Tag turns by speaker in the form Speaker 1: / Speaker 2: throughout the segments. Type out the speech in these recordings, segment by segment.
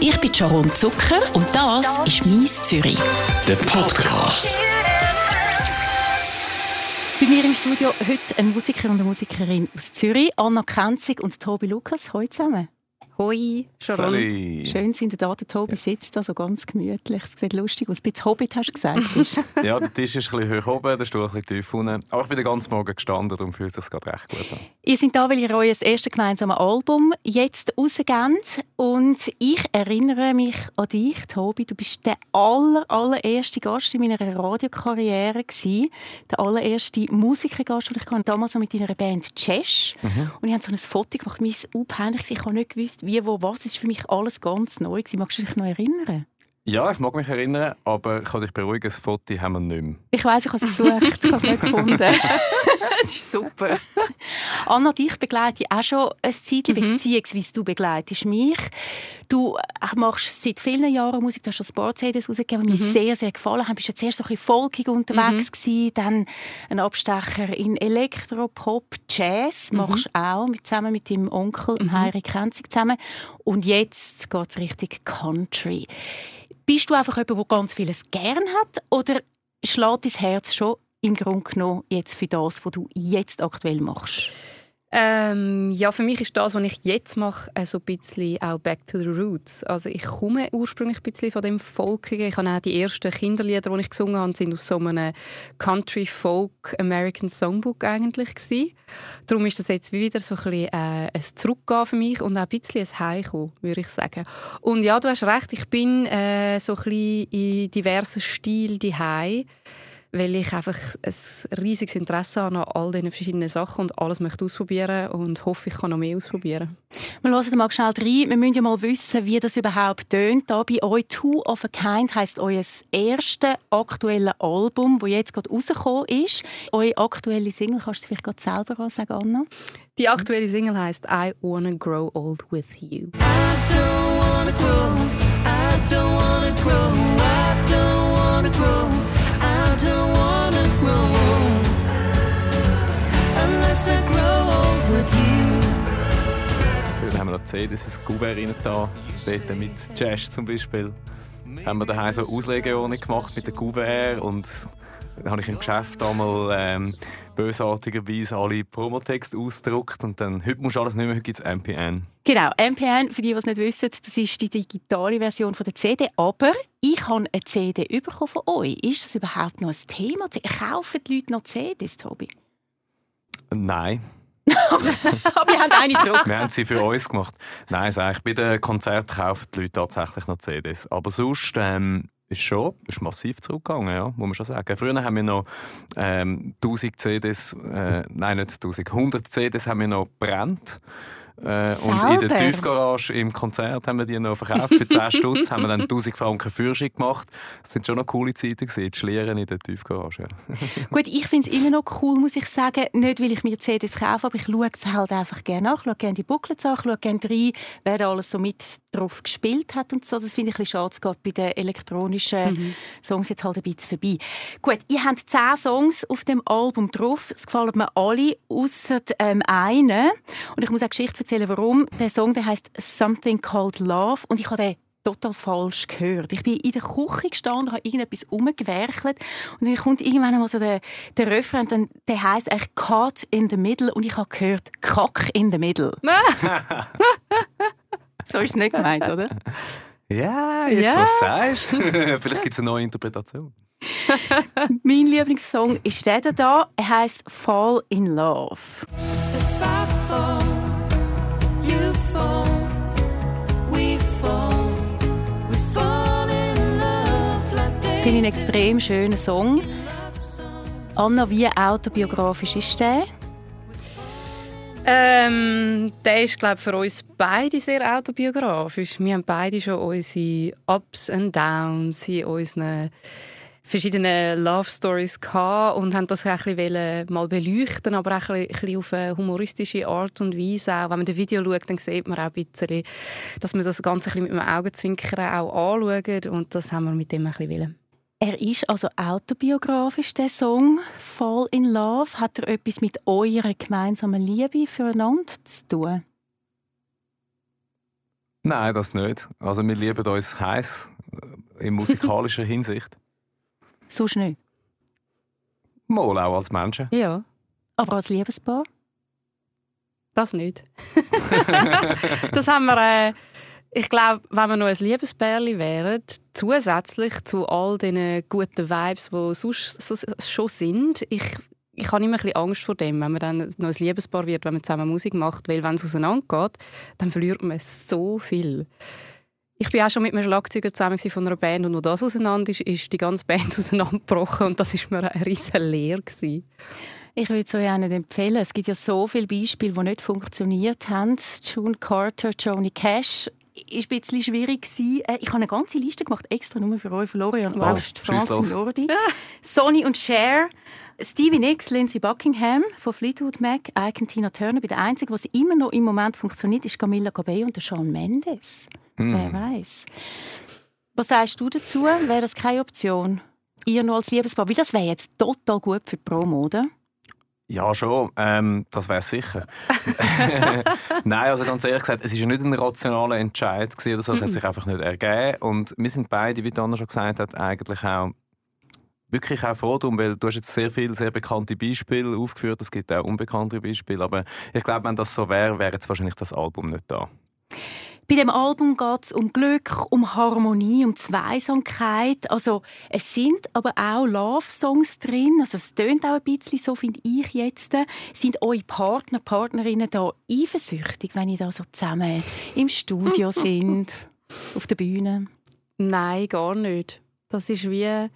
Speaker 1: Ich bin Sharon Zucker und das ist «Mies Zürich».
Speaker 2: Der Podcast.
Speaker 3: Bei mir im Studio heute ein Musiker und eine Musikerin aus Zürich, Anna Kenzig und Tobi Lukas. Hallo zusammen.
Speaker 4: Hoi, Sharon.
Speaker 3: Schön sind ihr da. Der Tobi
Speaker 5: Yes.
Speaker 3: sitzt da so ganz gemütlich. Es sieht lustig aus. Ein bisschen Hobbit hast du gesagt. ist.
Speaker 5: Ja, der Tisch ist ein bisschen hoch oben, der Stuhl ein bisschen tief unten. Aber ich bin den ganzen Morgen gestanden, darum fühlt es sich gerade recht gut an.
Speaker 3: ihr seid da, weil ihr euer erstes gemeinsames Album jetzt rausgebt. Und ich erinnere mich an dich, Tobi. Du bist der aller, allererste Gast in meiner Radiokarriere gewesen. Der allererste Musikergast, den ich hatte. Damals noch mit deiner Band Chesh. Und ich habe so ein Foto gemacht. Es peinlich. Ich habe nicht gewusst, wie, wo, was. Ist für mich alles ganz neu. gewesen. Magst du dich noch erinnern?
Speaker 5: Ja, ich mag mich erinnern, aber ich kann dich beruhigen, das Foto haben wir nicht mehr.
Speaker 3: Ich weiß, ich habe es gesucht, ich habe es nicht gefunden. Es ist super. Anna, dich begleite ich auch schon ein Zeitchen, beziehungsweise du begleitest mich. Du äh, machst seit vielen Jahren Musik, du hast schon Sport-CDs rausgegeben, die mir sehr, sehr gefallen haben. Du bist ja zuerst so ein bisschen folkig unterwegs gewesen, dann ein Abstecher in Elektro, Pop, Jazz machst du auch, mit, zusammen mit deinem Onkel, mhm. Heiri Krenzig zusammen. Und jetzt geht es richtig Country. Bist du einfach jemand, der ganz vieles gern hat oder schlägt dein Herz schon im Grunde genommen jetzt für das, was du jetzt aktuell machst?
Speaker 4: Ähm, ja, für mich ist das, was ich jetzt mache, äh, so ein bisschen auch back to the roots. Also ich komme ursprünglich ein bisschen von dem Folkigen. Ich habe auch die ersten Kinderlieder, die ich gesungen habe, sind aus so einem Country Folk American Songbook eigentlich gewesen. Darum ist das jetzt wieder so ein bisschen äh, ein Zurückgehen für mich und auch ein bisschen ein Heimkommen, würde ich sagen. Und ja, du hast recht, ich bin äh, so ein bisschen in diversen Stilen daheim weil ich einfach ein riesiges Interesse habe an all diesen verschiedenen Sachen und alles möchte ausprobieren und hoffe, ich kann noch mehr ausprobieren.
Speaker 3: Wir hören mal schnell rein. Wir müssen ja mal wissen, wie das überhaupt tönt. Da bei euch «Two of a Kind» heisst euer erstes aktuelles Album, das jetzt gerade rausgekommen ist. Eure aktuelle Single, kannst du vielleicht gerade selber auch sagen, Anna?
Speaker 4: Die aktuelle Single heißt «I Wanna Grow Old With You».
Speaker 5: Dann haben wir noch CDs, ein Kuvert rein da, dort mit Jazz zum Beispiel. Haben wir daheim so Auslegeordnung gemacht mit dem Kuvert und dann habe ich im Geschäft einmal ähm, bösartigerweise alle Promotexte ausgedruckt und dann, heute musst du alles nicht mehr, heute gibt es MPN.
Speaker 3: Genau, MPN, für die, die es nicht wissen, das ist die digitale Version von der CD. Aber ich habe eine CD bekommen von euch. Ist das überhaupt noch ein Thema? Kaufen die Leute noch CDs, Tobi?
Speaker 5: Nein,
Speaker 3: Aber ihr habt eine gedruckt.
Speaker 5: wir haben sie für uns gemacht. Nein, sag ich, bei den Konzerten kaufen die Leute tatsächlich noch CDs. Aber sonst ähm, ist schon ist massiv zurückgegangen, ja, muss man schon sagen. Früher haben wir noch ähm, 1000 CDs, äh, nein, nicht 1000, 100 CDs haben wir noch brennt. Äh, und in der? Tiefgarage im Konzert haben wir die noch verkauft. Für 10 Stutz haben wir dann 1000 Franken Führerschein gemacht. Das sind schon noch coole Zeiten gewesen, die Schlieren in der Tiefgarage. Ja.
Speaker 3: Gut, ich finde es immer noch cool, muss ich sagen. Nicht, weil ich mir CDs kaufe, aber ich schaue es halt einfach gerne nach. Ich schaue gerne die Booklets an, ich schaue gerne rein, wer da alles so mit drauf gespielt hat und so. Das finde ich ein bisschen schade. Es geht bei den elektronischen Songs jetzt halt ein bisschen vorbei. Gut, ihr habt zehn Songs auf dem Album drauf. Es gefallen mir alle, außer ähm, einen. Und ich muss auch Geschichte erzählen, warum. Der Song der heißt «Something Called Love» und ich habe den total falsch gehört. Ich bin in der Küche gestanden, habe irgendetwas umgewerkelt und dann kommt irgendwann einmal so der, der Refrain, und dann, der heisst eigentlich «Cut in the middle» und ich habe gehört «Kack in the middle». so ist es nicht gemeint, oder?
Speaker 5: Ja, jetzt
Speaker 3: Ja.
Speaker 5: was sagst Vielleicht gibt es eine neue Interpretation.
Speaker 3: mein Lieblingssong ist der da. Er heißt «Fall in Love». Finde ich einen extrem schönen Song. Anna, wie autobiografisch ist der?
Speaker 4: Ähm, der ist, glaube für uns beide sehr autobiografisch. Wir haben beide schon unsere Ups und Downs in unseren verschiedenen Love Stories gehabt und haben das ein bisschen mal beleuchten, aber auch ein bisschen auf eine humoristische Art und Weise. Auch wenn man das Video schaut, dann sieht man auch ein bisschen, dass man das Ganze ein bisschen mit einem Augenzwinkern auch anschaut und das haben wir mit dem ein bisschen.
Speaker 3: Er ist also autobiografisch, der Song «Fall in Love». Hat er etwas mit eurer gemeinsamen Liebe füreinander zu tun?
Speaker 5: Nein, das nicht. Also wir lieben uns heiß äh, in musikalischer Hinsicht.
Speaker 3: Sonst nicht.
Speaker 5: Mal auch als Menschen.
Speaker 4: Ja,
Speaker 3: Aber als Liebespaar?
Speaker 4: das nicht. das haben wir... Äh, ich glaube, wenn wir noch ein Liebespärli wären, zusätzlich zu all diesen guten Vibes, die sonst so, schon sind, ich, ich habe immer ein bisschen Angst vor dem, wenn man dann noch ein Liebespaar wird, wenn man zusammen Musik macht, weil wenn es auseinandergeht, dann verliert man so viel. Ich bin auch schon mit einem Schlagzeuger zusammen von einer Band und nur das auseinander ist, ist die ganze Band auseinandergebrochen und das ist mir eine riesige Lehre.
Speaker 3: Ich würde es euch auch nicht empfehlen. Es gibt ja so viele Beispiele, die nicht funktioniert haben. June Carter, Johnny Cash ist ein bisschen schwierig gewesen. Äh, Ich habe eine ganze Liste gemacht, extra nur für euch, Florian
Speaker 5: Wow.
Speaker 3: Francine
Speaker 5: los.
Speaker 3: Lordi, Sonny und Cher, Stevie Nicks, Lindsay Buckingham von Fleetwood Mac, Ike Tina Turner. Bei der einzige, was immer noch im Moment funktioniert, ist Camilla Cabello und der Shawn Mendes.
Speaker 5: Hm.
Speaker 3: Wer weiß? Was sagst du dazu? Wäre das keine Option? Ihr noch als Liebespaar? Weil das wäre jetzt total gut für die Promo, oder?
Speaker 5: Ja, schon. Ähm, das wäre sicher. Nein, also ganz ehrlich gesagt, es war ja nicht ein rationaler Entscheid gewesen. Es hat sich einfach nicht ergeben. Und wir sind beide, wie Anna schon gesagt hat, eigentlich auch wirklich auch froh drum, weil du hast jetzt sehr viele sehr bekannte Beispiele aufgeführt. Es gibt auch unbekannte Beispiele. Aber ich glaube, wenn das so wäre, wäre jetzt wahrscheinlich das Album nicht da.
Speaker 3: Bei dem Album geht es um Glück, um Harmonie, um Zweisamkeit. Also, es sind aber auch Love-Songs drin. Also, es tönt auch ein bisschen so, finde ich jetzt. Sind eure Partner, Partnerinnen da eifersüchtig, wenn ihr da so zusammen im Studio sind, auf der Bühne?
Speaker 4: Nein, gar nicht. Das ist wie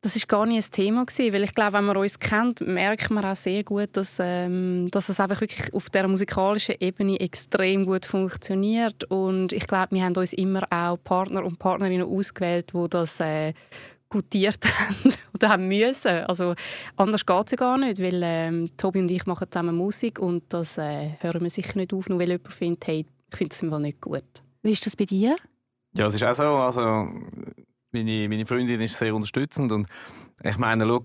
Speaker 4: das ist gar nicht ein Thema gewesen, weil ich glaube, wenn man uns kennt, merkt man auch sehr gut, dass, ähm, dass es einfach wirklich auf der musikalischen Ebene extrem gut funktioniert und ich glaube, wir haben uns immer auch Partner und Partnerinnen ausgewählt, wo das äh, gutiert haben oder haben müssen. Also anders geht es ja gar nicht, weil ähm, Tobi und ich machen zusammen Musik und das äh, hören wir sicher nicht auf, nur weil jemand findet, hey, ich finde das einfach nicht gut.
Speaker 3: Wie ist das bei dir?
Speaker 5: Ja, es ist auch so. Also, meine, meine Freundin ist sehr unterstützend und ich meine, schau,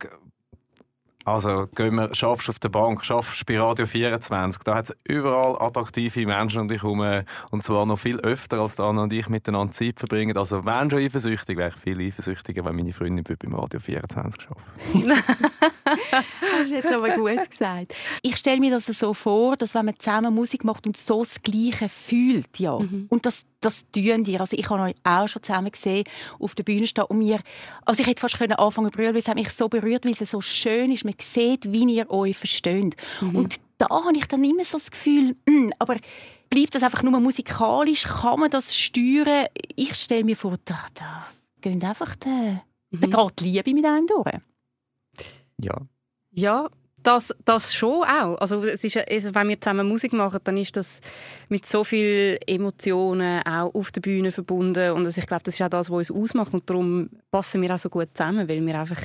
Speaker 5: also wir, schaffst auf der Bank, schaffst bei Radio 24, da hat es überall attraktive Menschen um dich herum und zwar noch viel öfter, als Anna und ich miteinander Zeit verbringen. Also wenn schon eifersüchtig, wäre ich viel eifersüchtiger, wenn meine Freundin beim Radio 24 arbeitet.
Speaker 3: Das ist jetzt aber gut gesagt. Ich stelle mir das so vor, dass wenn man zusammen Musik macht und so das Gleiche fühlt, ja. Und das, das tun die. Also ich habe euch auch schon zusammen gesehen, auf der Bühne stehen und mir, also ich hätte fast können anfangen zu brüllen, weil es hat mich so berührt, weil es so schön ist. Man sieht, wie ihr euch versteht. Und da habe ich dann immer so das Gefühl, mm, aber bleibt das einfach nur musikalisch? Kann man das steuern? Ich stelle mir vor, da, da geht einfach der, da geht die Liebe mit einem durch.
Speaker 5: Ja.
Speaker 4: Ja, das, das schon auch. Also, es ist, also wenn wir zusammen Musik machen, dann ist das mit so vielen Emotionen auch auf der Bühne verbunden. Und also ich glaube, das ist auch das, was uns ausmacht. Und darum passen wir auch so gut zusammen, weil wir einfach,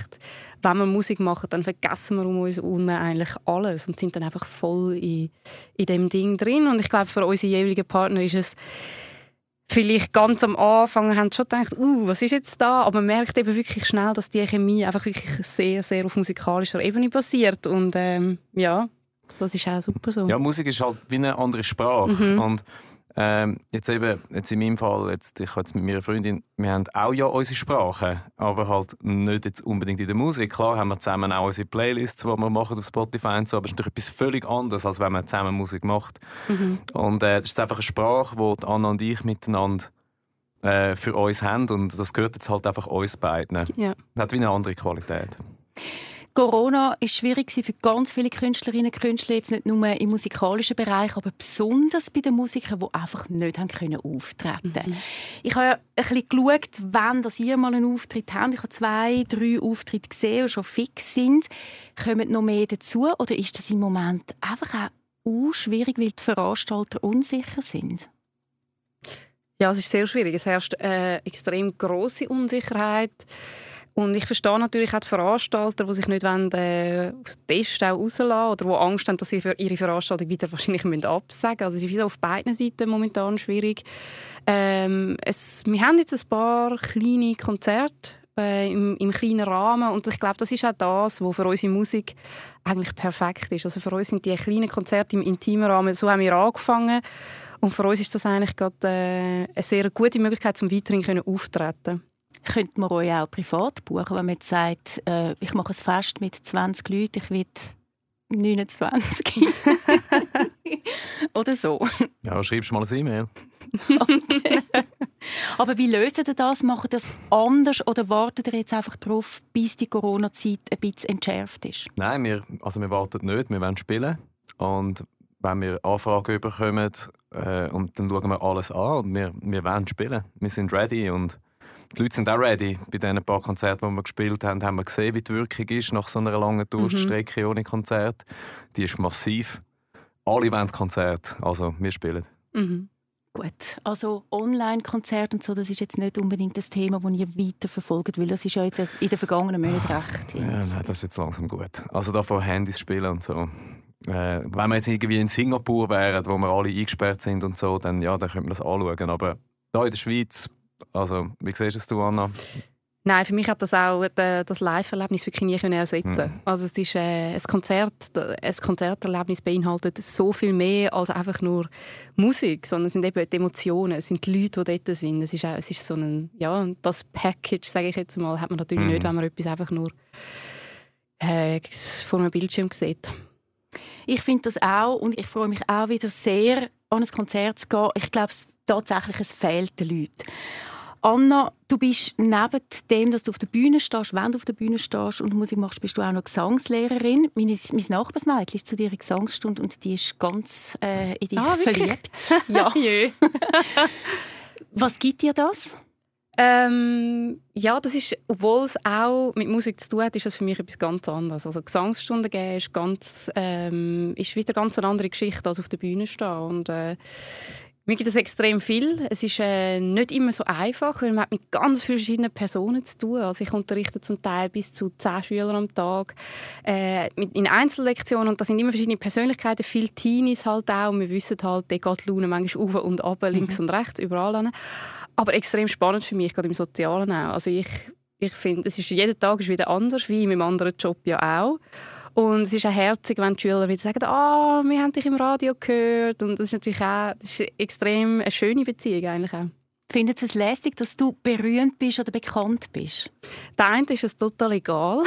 Speaker 4: wenn wir Musik machen, dann vergessen wir um uns herum eigentlich alles und sind dann einfach voll in, in dem Ding drin. Und ich glaube, für unsere jeweiligen Partner ist es vielleicht ganz am Anfang haben sie schon gedacht, uh, was ist jetzt da? Aber man merkt eben wirklich schnell, dass die Chemie einfach wirklich sehr, sehr auf musikalischer Ebene basiert. Und ähm, ja, das ist auch super so.
Speaker 5: Ja, Musik ist halt wie eine andere Sprache.
Speaker 4: Mhm.
Speaker 5: Und ähm, jetzt eben, jetzt in meinem Fall, jetzt, ich habe jetzt mit meiner Freundin, wir haben auch ja unsere Sprache, aber halt nicht jetzt unbedingt in der Musik. Klar haben wir zusammen auch unsere Playlists, die wir machen auf Spotify und so, aber es ist natürlich etwas völlig anderes, als wenn man zusammen Musik macht.
Speaker 4: Mhm.
Speaker 5: Und äh, das ist einfach eine Sprache, die Anna und ich miteinander äh, für uns haben und das gehört jetzt halt einfach uns beiden.
Speaker 4: Ja.
Speaker 5: Das hat wie eine andere Qualität.
Speaker 3: Corona ist schwierig für ganz viele Künstlerinnen und Künstler, jetzt nicht nur im musikalischen Bereich, aber besonders bei den Musikern, die einfach nicht haben können auftreten Ich habe ja ein bisschen geschaut, wenn das ihr mal einen Auftritt habt. Ich habe zwei, drei Auftritte gesehen, die schon fix sind. Kommen noch mehr dazu oder ist das im Moment einfach auch schwierig, weil die Veranstalter unsicher sind?
Speaker 4: Ja, es ist sehr schwierig. Es herrscht äh, extrem große Unsicherheit. Und ich verstehe natürlich auch die Veranstalter, die sich nicht wollen, äh, aus dem Test auch rauslassen oder die Angst haben, dass sie für ihre Veranstaltung wieder wahrscheinlich absagen müssen. Also es ist auf beiden Seiten momentan schwierig. Ähm, es, wir haben jetzt ein paar kleine Konzerte äh, im, im kleinen Rahmen und ich glaube, das ist auch das, was für unsere Musik eigentlich perfekt ist. Also für uns sind die kleinen Konzerte im intimen Rahmen, so haben wir angefangen Und für uns ist das eigentlich gerade äh, eine sehr gute Möglichkeit, zum weiterhin können
Speaker 3: Könnte man euch auch privat buchen, wenn man jetzt sagt, äh, ich mache ein Fest mit 20 Leuten, ich will 29. Oder so.
Speaker 5: Ja, schreibst du mal ein E-Mail.
Speaker 3: Okay. Aber wie lösen ihr das? Macht ihr das anders oder wartet ihr jetzt einfach darauf, bis die Corona-Zeit ein bisschen entschärft ist?
Speaker 5: Nein, wir, also wir warten nicht, wir wollen spielen. Und wenn wir Anfragen bekommen, äh, und dann schauen wir alles an und wir, wir wollen spielen. Wir sind ready und die Leute sind auch ready. Bei den paar Konzerten, die wir gespielt haben, haben wir gesehen, wie die Wirkung ist nach so einer langen Durststrecke mhm. ohne Konzert. Die ist massiv. Alle wollen Konzerte, also wir spielen.
Speaker 3: Mhm. Gut, also Online-Konzerte und so, das ist jetzt nicht unbedingt das Thema, das ihr weiter verfolgt, weil das ist ja jetzt in den vergangenen Monaten recht.
Speaker 5: Ja, nein, das ist jetzt langsam gut. Also davon Handys spielen und so. Äh, wenn wir jetzt irgendwie in Singapur wären, wo wir alle eingesperrt sind und so, dann ja, dann könnte man das anschauen. Aber da in der Schweiz, also wie siehst du es, Anna?
Speaker 4: Nein, für mich hat das auch das Live-Erlebnis wirklich nie ersetzen mhm. Also es ist äh, ein Konzert, ein Konzerterlebnis beinhaltet so viel mehr als einfach nur Musik, sondern es sind eben die Emotionen, es sind die Leute, die dort sind. Es ist, auch, es ist so ein, ja, das Package, sage ich jetzt mal, hat man natürlich mhm. nicht, wenn man etwas einfach nur äh, vor einem Bildschirm sieht.
Speaker 3: Ich finde das auch und ich freue mich auch wieder sehr, an ein Konzert zu gehen. Ich glaube, tatsächlich, es fehlt den Leuten. Anna, du bist neben dem, dass du auf der Bühne stehst, wenn du auf der Bühne stehst und Musik machst, bist du auch noch Gesangslehrerin. Meine, mein Nachbarsmädchen ist zu dir in Gesangsstunde und die ist ganz äh, in dich ah, verliebt.
Speaker 4: ja.
Speaker 3: Was gibt dir das?
Speaker 4: Ähm, ja, das ist, obwohl es auch mit Musik zu tun hat, ist das für mich etwas ganz anderes. Also Gesangsstunden geben ist, ganz, ähm, ist wieder ganz eine andere Geschichte als auf der Bühne stehen. Und, äh, mir gibt es extrem viel. Es ist äh, nicht immer so einfach, weil man hat mit ganz vielen verschiedenen Personen zu tun. Also ich unterrichte zum Teil bis zu zehn Schüler am Tag äh, in Einzellektionen und da sind immer verschiedene Persönlichkeiten, viele Teenies halt auch. Und wir wissen halt, da geht die Laune manchmal auf und ab, links mhm. und rechts, überall hin. Aber extrem spannend für mich, gerade im Sozialen auch. Also ich, ich finde, es ist jeden Tag ist wieder anders, wie in meinem anderen Job ja auch. Und es ist auch herzig, wenn die Schüler wieder sagen, ah, oh, wir haben dich im Radio gehört. Und das ist natürlich auch das ist extrem eine schöne Beziehung eigentlich auch.
Speaker 3: Findet es lästig, dass du berühmt bist oder bekannt bist?
Speaker 4: Der eine ist es total egal.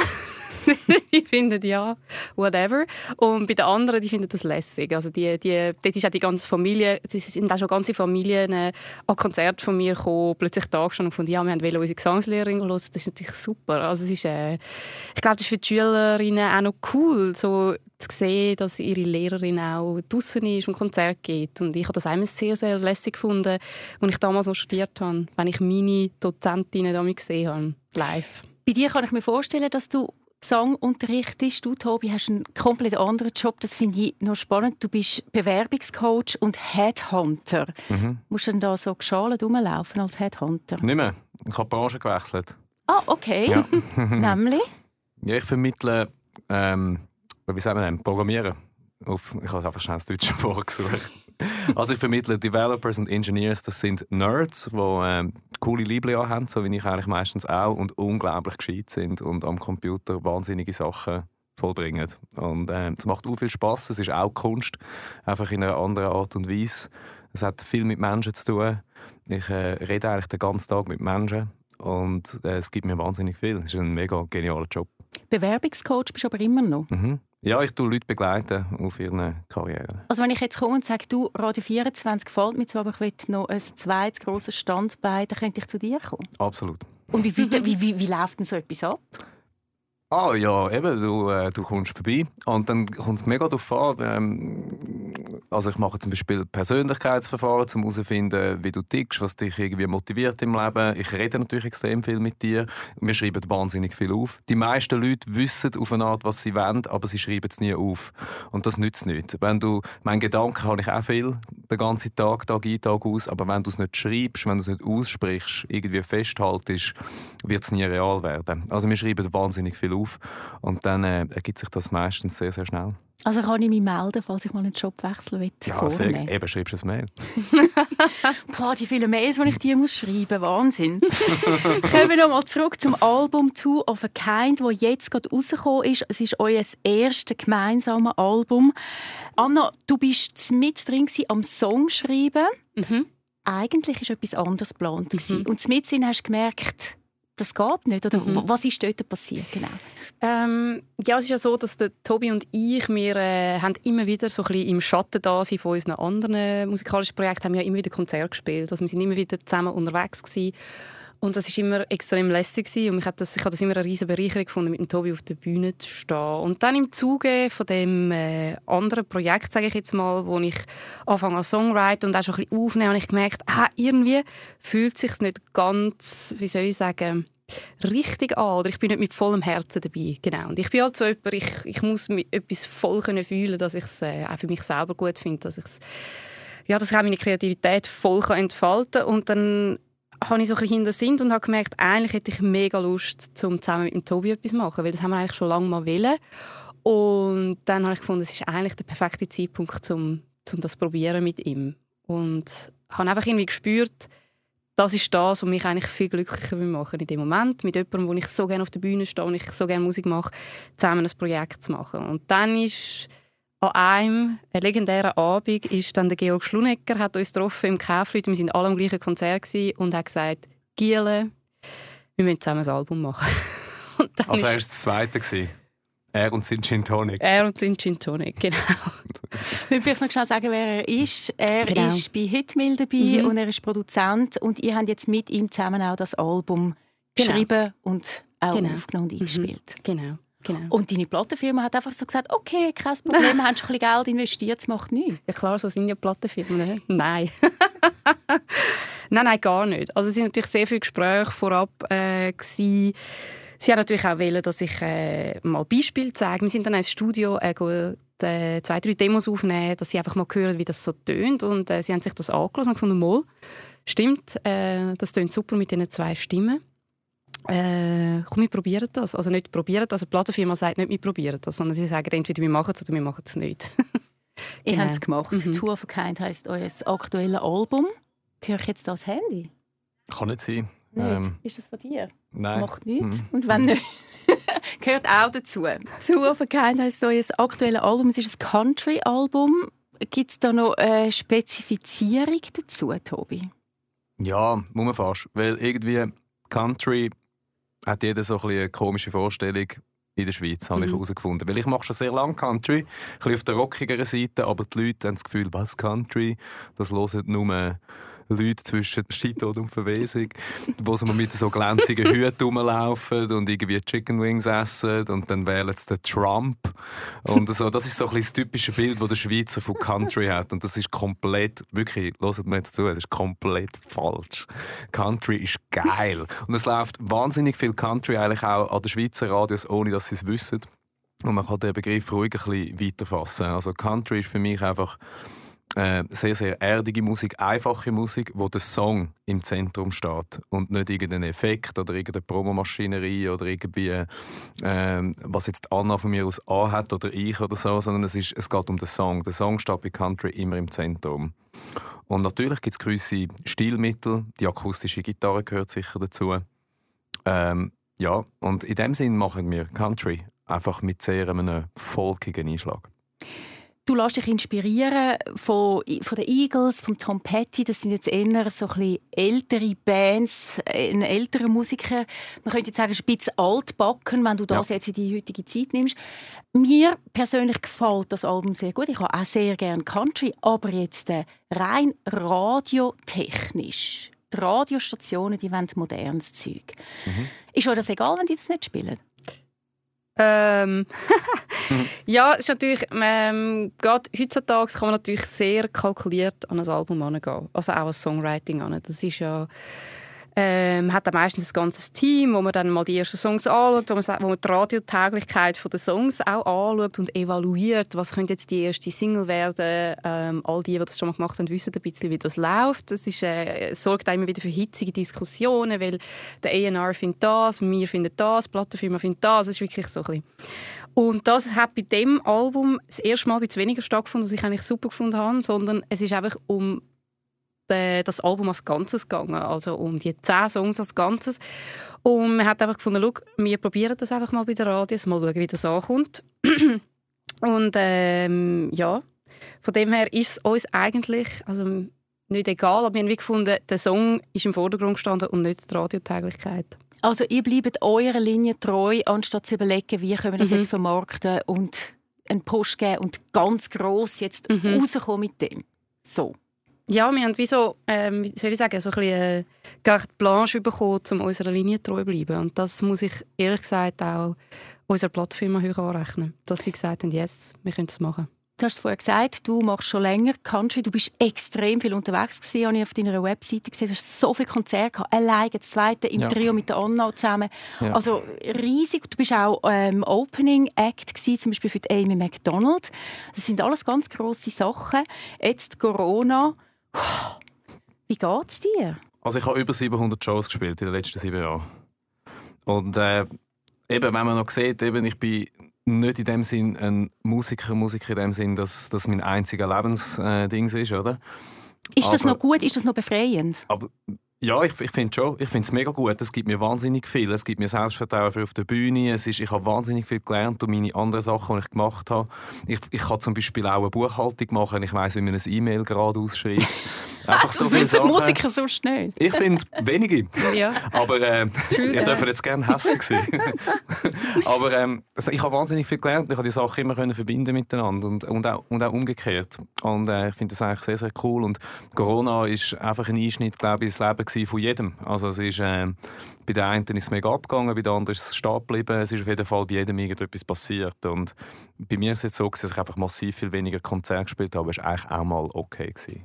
Speaker 4: die finden ja, whatever. Und bei den anderen, die finden das lässig. Also die, die, dort ist auch die ganze Familie, es sind auch schon ganze Familien äh, an Konzert von mir gekommen, plötzlich da gestanden und gefunden, ja, wir wollen unsere Gesangslehrerin hören. Das ist natürlich super. Also es ist, äh, ich glaube, das ist für die Schülerinnen auch noch cool, so zu sehen, dass ihre Lehrerin auch draußen ist und Konzert geht. Und ich habe das einmal sehr, sehr lässig gefunden, als ich damals noch studiert habe, wenn ich meine Dozentinnen damit gesehen habe, live.
Speaker 3: Bei dir kann ich mir vorstellen, dass du Gesang unterrichtest. Du, Tobi, hast einen komplett anderen Job. Das finde ich noch spannend. Du bist Bewerbungscoach und Headhunter. Mhm. Musst du denn da so geschalt rumlaufen als Headhunter?
Speaker 5: Nicht mehr. Ich habe die Branche gewechselt.
Speaker 3: Ah, okay. Ja. Nämlich?
Speaker 5: Ja, ich vermittle, ähm, wie sagen wir denn, Programmieren. Auf, ich habe einfach schnell das deutsche Wort gesucht. also ich vermittle Developers und Engineers, das sind Nerds, die ähm, coole Liebling haben, so wie ich eigentlich meistens auch, und unglaublich gescheit sind und am Computer wahnsinnige Sachen vollbringen. Und äh, es macht auch viel Spaß. Es ist auch Kunst, einfach in einer anderen Art und Weise. Es hat viel mit Menschen zu tun. Ich äh, rede eigentlich den ganzen Tag mit Menschen und äh, es gibt mir wahnsinnig viel. Es ist ein mega genialer Job.
Speaker 3: Bewerbungscoach bist du aber immer noch?
Speaker 5: Mhm. Ja, ich tue Leute begleiten auf ihren Karrieren.
Speaker 3: Also wenn ich jetzt komme und sage, du, Radio 24 gefällt mir zwar, aber ich will noch ein zweites grosses Standbein, dann könnte ich zu dir kommen?
Speaker 5: Absolut.
Speaker 3: Und wie, wie, wie, wie, wie läuft denn so etwas ab?
Speaker 5: Ah ja, eben, du, äh, du kommst vorbei und dann kommt es mega darauf an. Ähm, also ich mache zum Beispiel Persönlichkeitsverfahren, um herauszufinden, wie du tickst, was dich irgendwie motiviert im Leben. Ich rede natürlich extrem viel mit dir. Wir schreiben wahnsinnig viel auf. Die meisten Leute wissen auf eine Art, was sie wollen, aber sie schreiben es nie auf. Und das nützt nichts. Wenn du, mein Gedanken habe ich auch viel, den ganzen Tag, Tag ein, Tag aus, aber wenn du es nicht schreibst, wenn du es nicht aussprichst, irgendwie festhaltest, wird es nie real werden. Also wir schreiben wahnsinnig viel auf auf. Und dann äh, ergibt sich das meistens sehr, sehr schnell.
Speaker 3: Also kann ich mich melden, falls ich mal einen Job wechseln will.
Speaker 5: Ja, sehr, eben schreibst du ein Mail.
Speaker 3: Boah, die vielen Mails, die ich dir muss schreiben muss. Wahnsinn. Kommen wir nochmal zurück zum Album «Two of a Kind», das jetzt gerade rausgekommen ist. Es ist euer erstes gemeinsames Album. Anna, du bist mit drin am Song schreiben. Mhm. Eigentlich war etwas anderes geplant. Mhm. Und mit hast du gemerkt, das geht nicht? Oder mhm. was ist dort passiert genau?
Speaker 4: Ähm, ja, es ist ja so, dass der Tobi und ich, wir äh, haben immer wieder so ein bisschen im Schatten da sind von unseren anderen musikalischen Projekten, haben wir ja immer wieder Konzerte gespielt. Also wir sind immer wieder zusammen unterwegs gewesen. Und das war immer extrem lässig und ich habe das, habe das immer eine riesige Bereicherung gefunden, mit dem Tobi auf der Bühne zu stehen. Und dann im Zuge von dem äh, anderen Projekt, sage ich jetzt mal, wo ich anfange an Songwriter und auch schon ein bisschen aufnehmen, habe ich gemerkt, ah, irgendwie fühlt es sich nicht ganz, wie soll ich sagen, richtig an oder ich bin nicht mit vollem Herzen dabei. Genau. Und ich bin halt so jemand, ich, ich muss etwas voll können fühlen, dass ich es äh, auch für mich selber gut finde, dass ich ja, dass ich auch meine Kreativität voll kann entfalten und dann habe ich so ein bisschen hinter Sinn und habe gemerkt, eigentlich hätte ich mega Lust, zum zusammen mit dem Tobi etwas zu machen, weil das haben wir eigentlich schon lange mal wollen. Und dann habe ich gefunden, es ist eigentlich der perfekte Zeitpunkt, um, um das probieren mit ihm. Und habe einfach irgendwie gespürt, das ist das, was mich eigentlich viel glücklicher machen in dem Moment, mit jemandem, wo ich so gerne auf der Bühne stehe und ich so gerne Musik mache, zusammen ein Projekt zu machen. Und dann ist an einem legendären Abend ist dann der Georg Schlunecker hat uns getroffen im Kaufleute. Wir waren alle am gleichen Konzert und hat gesagt, Giele, wir müssen zusammen ein Album machen.
Speaker 5: also er war das Zweite? Gewesen. Er und sein Gin Tonic.
Speaker 4: Er und sein Gin Tonic, genau.
Speaker 3: Ich will vielleicht noch schnell sagen, wer er ist. Er genau. ist bei Hitmill dabei mhm. und er ist Produzent und ihr habt jetzt mit ihm zusammen auch das Album genau. geschrieben und auch genau. aufgenommen und mhm. eingespielt.
Speaker 4: Mhm. Genau. Genau.
Speaker 3: Und deine Plattenfirma hat einfach so gesagt, okay, kein Problem, hast du ein bisschen Geld investiert, es macht nichts.
Speaker 4: Ja klar, so sind ja Plattenfirmen. Ne? Nein. nein, nein, gar nicht. Also es sind natürlich sehr viele Gespräche vorab äh, gewesen, Sie haben natürlich auch wollen, dass ich äh, mal Beispiele zeige. Wir sind dann ins Studio äh, äh, zwei, drei Demos aufnehmen, dass sie einfach mal hören, wie das so tönt. Und äh, sie haben sich das angelassen und gefunden, mal, stimmt, äh, das tönt super mit diesen zwei Stimmen. Äh, komm, wir probieren das. Also nicht probieren das. Also die Plattenfirma sagt nicht, wir probieren das, sondern sie sagen entweder wir machen es oder wir machen es nicht.
Speaker 3: Ihr genau. habt es gemacht. Mhm. «Tour of a Kind» heisst euer aktuelles Album. Höre ich jetzt das Handy?
Speaker 5: Kann nicht sein.
Speaker 3: Ähm, ist das von dir?
Speaker 5: Nein.
Speaker 3: Macht nichts. Mhm. Und wenn nicht, gehört auch dazu. Zu auf kein so ein aktuelles Album. Es ist ein Country-Album. Gibt es da noch eine Spezifizierung dazu, Tobi?
Speaker 5: Ja, muss man fast. Weil irgendwie Country hat jeder so ein eine komische Vorstellung in der Schweiz, habe mhm. ich herausgefunden. Weil ich mache schon sehr lange Country, ein bisschen auf der rockigeren Seite, aber die Leute haben das Gefühl, was Country, das hören nur Leute zwischen Skitod und Verwesung, wo sie mit so glänzigen Hüten rumlaufen und irgendwie Chicken Wings essen und dann wählen sie den Trump. Und so. Das ist so ein das typische Bild, das der Schweizer von Country hat. Und das ist komplett, wirklich, hört mir jetzt zu, das ist komplett falsch. Country ist geil. Und es läuft wahnsinnig viel Country eigentlich auch an den Schweizer Radios, ohne dass sie es wissen. Und man kann den Begriff ruhig ein bisschen weiterfassen. Also Country ist für mich einfach äh, sehr, sehr erdige Musik, einfache Musik, wo der Song im Zentrum steht und nicht irgendein Effekt oder irgendeine Promomaschinerie oder irgendwie, äh, was jetzt Anna von mir aus anhat oder ich oder so, sondern es, ist, es geht um den Song. Der Song steht bei Country immer im Zentrum. Und natürlich gibt es gewisse Stilmittel, die akustische Gitarre gehört sicher dazu. Ähm, ja, und in dem Sinn machen wir Country einfach mit sehr einem folkigen Einschlag.
Speaker 3: Du lässt dich inspirieren von, von den Eagles, von Tom Petty. Das sind jetzt eher so ein ältere Bands, ein älterer Musiker. Man könnte jetzt sagen, ein bisschen altbacken, wenn du das ja. jetzt in die heutige Zeit nimmst. Mir persönlich gefällt das Album sehr gut. Ich habe auch sehr gerne Country, aber jetzt äh, rein radiotechnisch. Die Radiostationen, die wollen modernes Zeug. Mhm. Ist euch das egal, wenn die das nicht spielen?
Speaker 4: Ähm, ja, ist natürlich, ähm, gerade heutzutage kann man natürlich sehr kalkuliert an ein Album herangehen. Also auch an Songwriting an. Das ist ja ähm, hat dann meistens ein ganzes Team, wo man dann mal die ersten Songs anschaut, wo man, wo man die Radiotauglichkeit der Songs auch anschaut und evaluiert, was könnte jetzt die erste Single werden. Ähm, all die, die das schon mal gemacht haben, wissen ein bisschen, wie das läuft. Das ist, äh, sorgt immer wieder für hitzige Diskussionen, weil der A&R findet das, wir finden das, die Plattenfirma findet das. Das ist wirklich so ein bisschen Und das hat bei dem Album das erste Mal ein weniger stattgefunden, was ich eigentlich super gefunden habe, sondern es ist einfach um das Album als Ganzes gegangen, also um die zehn Songs als Ganzes. Und man hat einfach gefunden, schau, wir probieren das einfach mal bei der Radios, mal schauen, wie das ankommt. Und ähm, ja, von dem her ist es uns eigentlich also nicht egal, aber wir haben gefunden, der Song ist im Vordergrund gestanden und nicht die Radiotäglichkeit.
Speaker 3: Also ihr bleibt eurer Linie treu, anstatt zu überlegen, wie können wir das mhm. jetzt vermarkten und einen Push geben und ganz gross jetzt mhm. rauskommen mit dem. So.
Speaker 4: Ja, wir haben wie so, ähm, wie soll ich sagen, so ein bisschen äh, carte blanche bekommen, um unserer Linie treu zu bleiben. Und das muss ich ehrlich gesagt auch unserer Plattfirma höher anrechnen, dass sie gesagt haben, jetzt, wir können das machen.
Speaker 3: Du hast es vorher gesagt, du machst schon länger Country. Du bist extrem viel unterwegs gewesen, habe ich auf deiner Webseite gesehen. Du hast so viele Konzerte gehabt. Allein das zweite im ja. Trio mit der Anna zusammen. Ja. Also riesig. Du bist auch ähm, Opening Act gewesen, zum Beispiel für die Amy McDonald. Das sind alles ganz grosse Sachen. Jetzt Corona. Wie geht es dir?
Speaker 5: Also ich habe über 700 Shows gespielt in den letzten sieben Jahren. Und äh, eben, wenn man noch sieht, eben, ich bin nicht in dem Sinn ein Musiker, Musiker in dem Sinn, dass das mein einziger Lebensding ist, oder?
Speaker 3: Ist aber, das noch gut? Ist das noch befreiend?
Speaker 5: Aber ja, ich, ich finde schon. Ich finde es mega gut. Es gibt mir wahnsinnig viel. Es gibt mir Selbstvertrauen für auf der Bühne. Es ist, ich habe wahnsinnig viel gelernt durch meine anderen Sachen, die ich gemacht habe. Ich, ich kann zum Beispiel auch eine Buchhaltung machen. Ich weiß, wie man ein E-Mail gerade ausschreibt.
Speaker 3: Einfach so das wissen Musiker so schnell.
Speaker 5: Ich finde wenige. ja. Aber äh, ich dürfte jetzt gerne hässlich sein. Aber ähm, also ich habe wahnsinnig viel gelernt. Ich habe die Sachen immer können verbinden miteinander und, und, auch, und auch umgekehrt. Und äh, ich finde das eigentlich sehr, sehr cool. Und Corona ist einfach ein Einschnitt, glaube ich, ins Leben von jedem. Also es ist, äh, bei den einen ist es mega abgegangen, bei den anderen ist es stehen geblieben. Es ist auf jeden Fall bei jedem irgendetwas passiert. Und bei mir ist es jetzt so, dass ich einfach massiv viel weniger Konzerte gespielt habe. Das war eigentlich auch mal okay. Gewesen.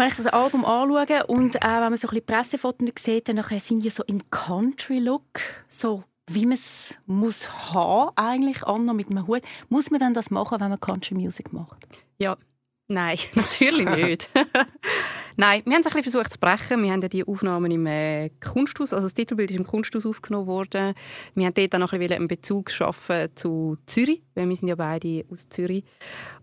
Speaker 3: Wenn ich das Album anschaue und auch wenn man so ein Pressefotos sieht, dann sind die so im Country-Look, so wie man es muss haben eigentlich, Anna mit einem Hut. Muss man dann das machen, wenn man Country-Music macht?
Speaker 4: Ja, Nein, natürlich nicht. Nein, wir haben es ein bisschen versucht zu brechen. Wir haben ja die Aufnahmen im äh, Kunsthaus, also das Titelbild ist im Kunsthaus aufgenommen worden. Wir haben dort auch noch ein bisschen einen Bezug schaffen zu Zürich, weil wir sind ja beide aus Zürich.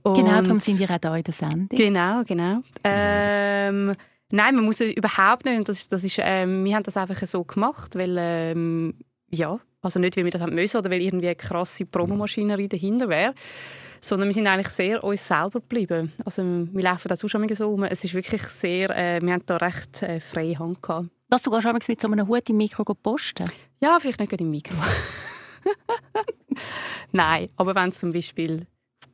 Speaker 3: Und genau, darum sind wir auch hier in der Sendung.
Speaker 4: Genau, genau. Ähm, nein, man muss überhaupt nicht. Das ist, das ist, ähm, wir haben das einfach so gemacht, weil ähm, ja, also nicht, weil wir das haben müssen oder weil irgendwie eine krasse Promomaschinerie dahinter wäre sondern wir sind eigentlich sehr uns selber geblieben. Also wir laufen da schon so rum. Es ist wirklich sehr, äh, wir haben da recht äh, freie Hand gehabt.
Speaker 3: Was, du gehst mit so einem Hut im Mikro posten?
Speaker 4: Ja, vielleicht nicht im Mikro. Nein, aber wenn es zum Beispiel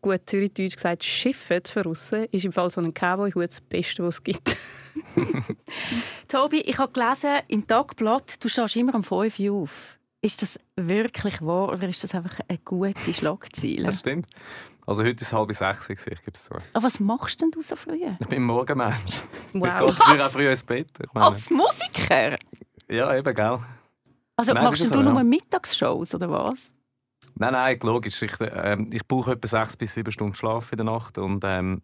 Speaker 4: gut Zürichdeutsch gesagt schifft für Russen, ist im Fall so ein Cowboy-Hut das Beste, was es gibt.
Speaker 3: Tobi, ich habe gelesen im Tagblatt, du schaust immer um 5 Uhr auf. Ist das wirklich wahr oder ist das einfach eine gute Schlagzeile?
Speaker 5: Das stimmt. Also heute ist es halb sechs, ich gebe es zu.
Speaker 3: Aber was machst denn du so früh?
Speaker 5: Ich bin Morgenmensch.
Speaker 3: Wow.
Speaker 5: Ich gehe früher auch früh ins Bett.
Speaker 3: Als Musiker?
Speaker 5: Ja, eben, gell.
Speaker 3: Also nein, machst du so, nur ja. Mittagsshows oder was?
Speaker 5: Nein, nein, logisch. Ich, äh, ich brauche etwa sechs bis sieben Stunden Schlaf in der Nacht. Und, ähm,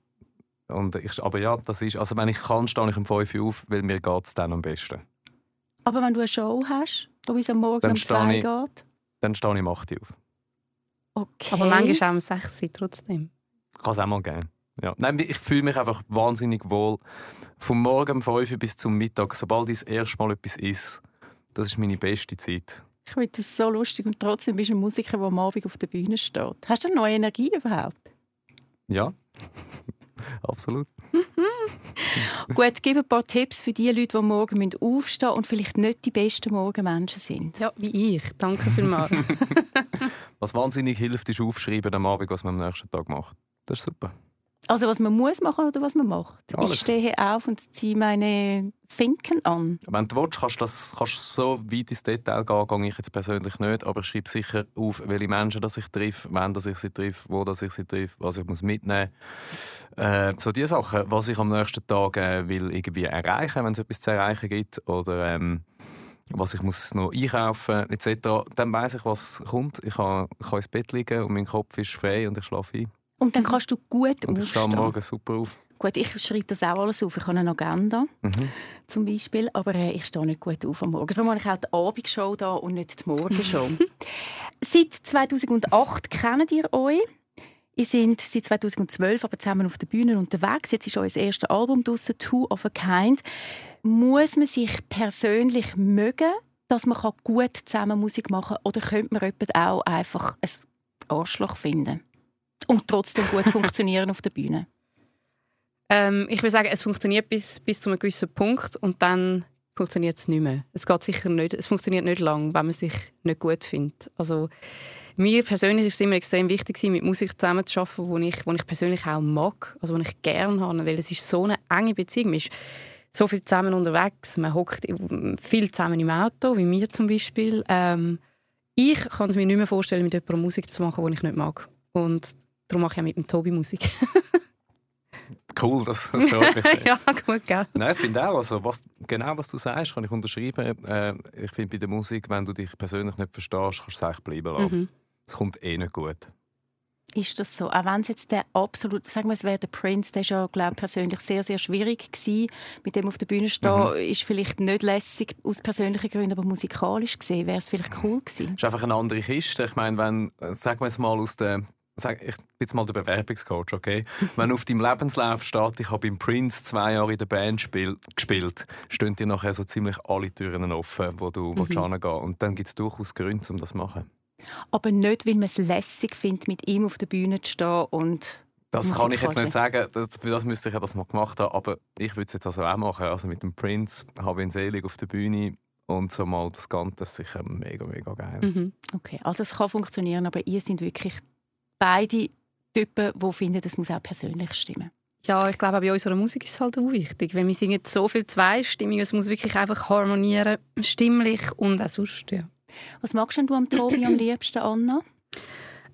Speaker 5: und ich, aber ja, das ist, also wenn ich kann, stehe ich um fünf Uhr auf, weil mir geht es dann am besten.
Speaker 3: Aber wenn du eine Show hast, wo es am Morgen dann um zwei ich, geht?
Speaker 5: Dann stehe ich um 8 Uhr auf.
Speaker 3: Okay.
Speaker 4: Aber manchmal auch um 6 Uhr trotzdem.
Speaker 5: Kann es auch mal geben. Ja. Nein, ich fühle mich einfach wahnsinnig wohl. Vom Morgen um 5 Uhr bis zum Mittag, sobald ich das erste Mal etwas isst, das ist meine beste Zeit.
Speaker 3: Ich finde das so lustig und trotzdem bist du ein Musiker, der am Abend auf der Bühne steht. Hast du noch Energie überhaupt?
Speaker 5: Ja, absolut.
Speaker 3: Gut, gib ein paar Tipps für die Leute, die morgen aufstehen müssen und vielleicht nicht die besten Morgenmenschen sind.
Speaker 4: Ja, wie ich. Danke vielmals.
Speaker 5: was wahnsinnig hilft, ist aufschreiben am Abend, was man am nächsten Tag macht. Das ist super.
Speaker 3: Also was man muss machen oder was man macht? Alles. Ich stehe auf und ziehe meine Finken an.
Speaker 5: Wenn du willst, kannst du das kannst so weit ins Detail gehen, gehe ich jetzt persönlich nicht, aber ich schreibe sicher auf, welche Menschen das ich treffe, wann dass ich sie treffe, wo dass ich sie treffe, was ich muss mitnehmen muss. Äh, so diese Sachen, was ich am nächsten Tag äh, will irgendwie erreichen, wenn es etwas zu erreichen gibt oder ähm, was ich muss noch einkaufen etc. Dann weiß ich, was kommt. Ich kann, ich kann ins Bett liegen und mein Kopf ist frei und ich schlafe ein.
Speaker 3: Und dann kannst du gut
Speaker 5: und ich stehe morgen super auf.
Speaker 3: gut, ich schreibe das auch alles auf. Ich habe eine Agenda
Speaker 5: Mhm.
Speaker 3: zum Beispiel, aber äh, ich stehe nicht gut auf am Morgen. Darum habe ich auch die Abendshow da und nicht die Morgenshow. seit 2008 kennt ihr euch. Ihr seid seit 2012 aber zusammen auf der Bühne unterwegs. Jetzt ist euer erstes Album draussen, «Two of a Kind». Muss man sich persönlich mögen, dass man gut zusammen Musik machen kann? Oder könnte man jemand auch einfach ein Arschloch finden? Und trotzdem gut funktionieren auf der Bühne?
Speaker 4: Ähm, ich würde sagen, es funktioniert bis, bis zu einem gewissen Punkt und dann funktioniert es nicht mehr. Es geht sicher nicht, es funktioniert nicht lang, wenn man sich nicht gut findet. Also mir persönlich ist es immer extrem wichtig, mit Musik zusammenzuarbeiten, wo ich, wo ich persönlich auch mag, also wo ich gerne habe, weil es ist so eine enge Beziehung. Man ist so viel zusammen unterwegs, man hockt viel zusammen im Auto, wie mir zum Beispiel. Ähm, ich kann es mir nicht mehr vorstellen, mit jemandem Musik zu machen, die ich nicht mag. Und darum mache ich auch mit dem Tobi Musik.
Speaker 5: Cool, das, das freut mich sehr.
Speaker 4: ja, gut, gell?
Speaker 5: Nein, ich finde auch, also was, genau was du sagst, kann ich unterschreiben. Äh, ich finde bei der Musik, wenn du dich persönlich nicht verstehst, kannst du es eigentlich bleiben lassen.
Speaker 4: Mhm.
Speaker 5: Es kommt eh nicht gut.
Speaker 3: Ist das so? Auch wenn es jetzt der absolut, sagen wir, es wäre der Prince, der ist ja, glaube persönlich sehr, sehr schwierig gewesen, mit dem auf der Bühne stehen, ist vielleicht nicht lässig aus persönlichen Gründen, aber musikalisch gesehen wäre es vielleicht cool gewesen.
Speaker 5: Es ist einfach eine andere Kiste. Ich meine, wenn, sagen wir jetzt mal aus der sag, ich bin jetzt mal der Bewerbungscoach, okay? Wenn auf deinem Lebenslauf steht, ich habe beim Prince zwei Jahre in der Band spiel, gespielt, stehen dir nachher so ziemlich alle Türen offen, wo du mhm. hingehen Und dann gibt es durchaus Gründe, um das zu machen.
Speaker 3: Aber nicht, weil man es lässig findet, mit ihm auf der Bühne zu stehen und
Speaker 5: das kann ich jetzt nicht sagen, das, das müsste ich ja das mal gemacht haben, aber ich würde es jetzt also auch machen. Also mit dem Prince habe ich ihn selig auf der Bühne und so mal das Ganze, das ist sicher mega, mega geil.
Speaker 3: Mhm. Okay, also es kann funktionieren, aber ihr seid wirklich beide Typen, die finden, es muss auch persönlich stimmen.
Speaker 4: Ja, ich glaube, bei unserer Musik ist es halt auch wichtig, weil wir singen so viel zweistimmig, es muss wirklich einfach harmonieren, stimmlich und auch sonst, ja.
Speaker 3: Was magst du am Tobi am liebsten, Anna?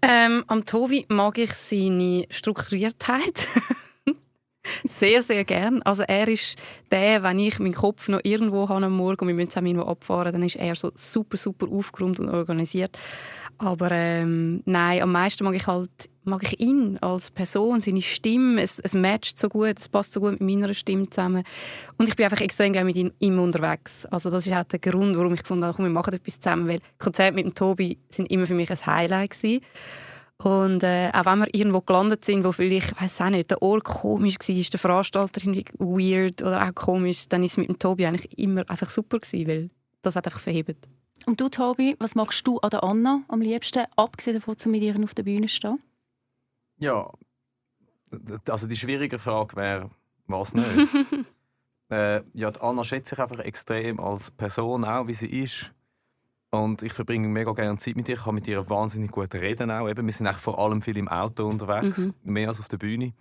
Speaker 4: Ähm, am Tobi mag ich seine Strukturiertheit. sehr, sehr gern. Also er ist der, wenn ich meinen Kopf noch irgendwo habe am Morgen und wir müssen zusammen irgendwo abfahren, dann ist er so super, super aufgeräumt und organisiert. Aber ähm, nein, am meisten mag ich halt mag ich ihn als Person, seine Stimme. Es, es matcht so gut, es passt so gut mit meiner Stimme zusammen. Und ich bin einfach extrem gerne mit ihm, unterwegs. Also das ist auch der Grund, warum ich gefunden habe, komm, wir machen etwas zusammen, weil Konzerte mit dem Tobi sind immer für mich ein Highlight gewesen. Und äh, auch wenn wir irgendwo gelandet sind, wo vielleicht, weiß auch nicht, der Ort komisch war, ist der Veranstalter irgendwie weird oder auch komisch, dann ist es mit dem Tobi eigentlich immer einfach super gewesen, weil das hat einfach verhebt.
Speaker 3: Und du, Tobi, was magst du an der Anna am liebsten, abgesehen davon, zu mit ihr auf der Bühne stehen?
Speaker 5: Ja, also die schwierige Frage wäre, was nicht? äh, ja, die Anna schätzt sich einfach extrem als Person auch, wie sie ist. Und ich verbringe mega gerne Zeit mit ihr. Ich kann mit ihr wahnsinnig gut reden auch. Eben, wir sind eigentlich vor allem viel im Auto unterwegs, mhm. mehr als auf der Bühne.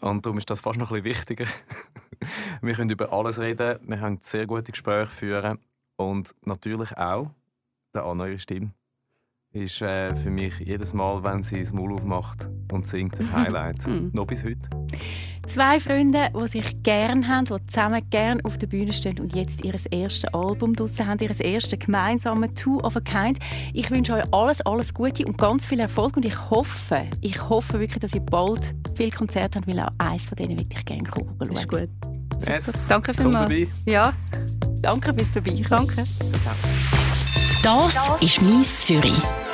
Speaker 5: Und darum ist das fast noch ein bisschen wichtiger. wir können über alles reden, wir können sehr gute Gespräche führen und natürlich auch der Anna ihre Stimme ist äh, für mich jedes Mal, wenn sie das Maul aufmacht und singt, das Highlight. Mhm. Noch bis heute.
Speaker 3: Zwei Freunde, die sich gerne haben, die zusammen gerne auf der Bühne stehen und jetzt ihr erstes Album draussen haben, ihr erstes gemeinsames «Two of a Kind». Ich wünsche euch alles, alles Gute und ganz viel Erfolg und ich hoffe, ich hoffe wirklich, dass ihr bald viele Konzerte habt, weil auch eines von denen möchte ich gerne schauen.
Speaker 4: Das ist gut.
Speaker 5: Yes.
Speaker 4: Danke vielmals. Ja.
Speaker 3: Danke fürs Vorbeikommen.
Speaker 4: Danke.
Speaker 1: Das ist «Mies Zürich».